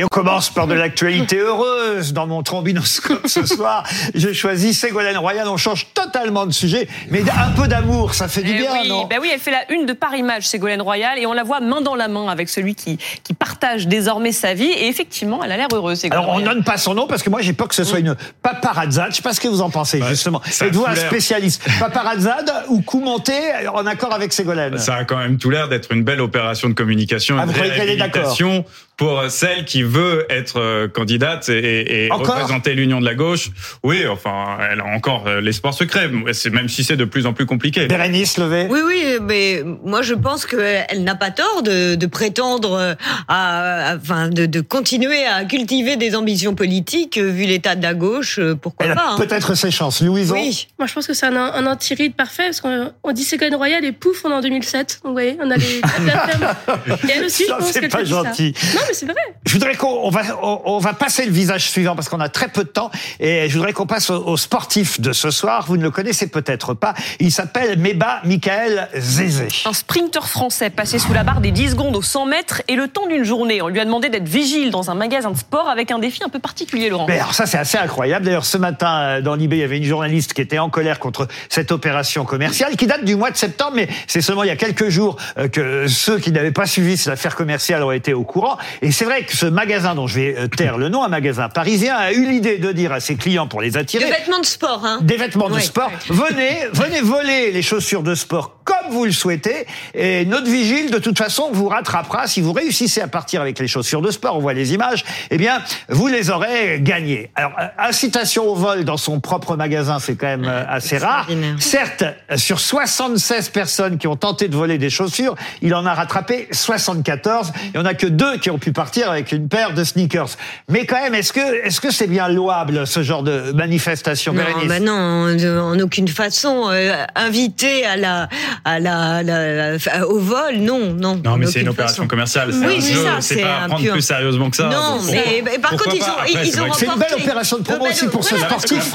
Et on commence par de l'actualité heureuse dans mon trombinoscope ce soir. Je choisis Ségolène Royal. On change totalement de sujet, mais un peu d'amour, ça fait du Eh bien, oui, non? bah oui, elle fait la une de Paris Match, Ségolène Royal, et on la voit main dans la main avec celui qui, qui partage désormais sa vie. Et effectivement, elle a l'air heureuse, Ségolène Alors on Royal. donne pas son nom parce que moi j'ai peur que ce soit une paparazzade. Je sais pas ce que vous en pensez justement. ça a Êtes-vous un spécialiste Paparazzade ou coup monté en accord avec Ségolène? Ça a quand même tout l'air d'être une belle opération de communication, Ah, vous croyez qu'elle est d'accord? Pour celle qui veut être euh, candidate et, et représenter l'union de la gauche. Oui, enfin, elle a encore euh, l'espoir secret, c'est même si c'est de plus en plus compliqué. Bérénice Levé Oui, oui, mais moi je pense qu'elle n'a pas tort de, de prétendre à, à- enfin, de, de continuer à cultiver des ambitions politiques euh, vu l'état de la gauche. euh, Pourquoi Elle pas a hein. peut-être ses chances. Louison Oui. Moi, je pense que c'est un, un anti-ride parfait, parce qu'on on dit Ségolène Royal et pouf, on est en 2007. Donc, vous voyez, on a les Et elle aussi, Ça, je pense c'est qu'elle pas fait ça. gentil. Non, c'est vrai. Je voudrais qu'on on va on, on va passer le visage suivant parce qu'on a très peu de temps et je voudrais qu'on passe au, au sportif de ce soir. Vous ne le connaissez peut-être pas. Il s'appelle Meba Michael Zézé. Un sprinter français passé sous la barre des 10 secondes aux 100 mètres et le temps d'une journée. On lui a demandé d'être vigile dans un magasin de sport avec un défi un peu particulier, Laurent. Mais alors ça c'est assez incroyable. D'ailleurs ce matin euh, dans l'IB il y avait une journaliste qui était en colère contre cette opération commerciale qui date du mois de septembre, mais c'est seulement il y a quelques jours euh, que ceux qui n'avaient pas suivi cette affaire commerciale ont été au courant. Et c'est vrai que ce magasin dont je vais euh, taire le nom, un magasin parisien, a eu l'idée de dire à ses clients pour les attirer vêtements de sport, hein. des vêtements de Ouais. sport. Venez, venez voler les chaussures de sport comme vous le souhaitez. Et notre vigile, de toute façon, vous rattrapera. Si vous réussissez à partir avec les chaussures de sport, on voit les images, eh bien, vous les aurez gagnées. Alors, euh, incitation au vol dans son propre magasin, c'est quand même euh, assez rare. Certes, euh, sur 76 personnes qui ont tenté de voler des chaussures, il en a rattrapé 74. Et on n'a que deux qui ont pu partir avec une paire de sneakers. Mais quand même, est-ce que est-ce que c'est bien louable ce genre de manifestation, Non, bah non, en aucune façon. Euh, invité à la, à la, la- la- au vol, non, non. Non, mais c'est une opération façon. commerciale. Oui, un c'est jeu, pas un à prendre pur- plus sérieusement que ça. Non, Donc, mais- par pourquoi contre, ils ont- Après, ils c'est ont une belle opération de promo aussi pour ce sportif.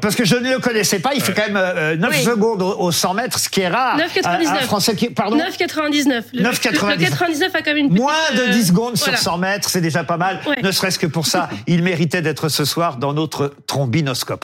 Parce que je ne le connaissais pas, il fait quand même euh, 9 Oui. secondes au, au 100 mètres, ce qui est rare. 9,99. Un, un Français qui, pardon, 9,99. Le- 9,99. Le 99 a quand même une petite, moins de euh, 10 secondes voilà. sur 100 mètres, c'est déjà pas mal. Ne serait-ce que pour ça, il méritait d'être ce soir dans notre trombinoscope.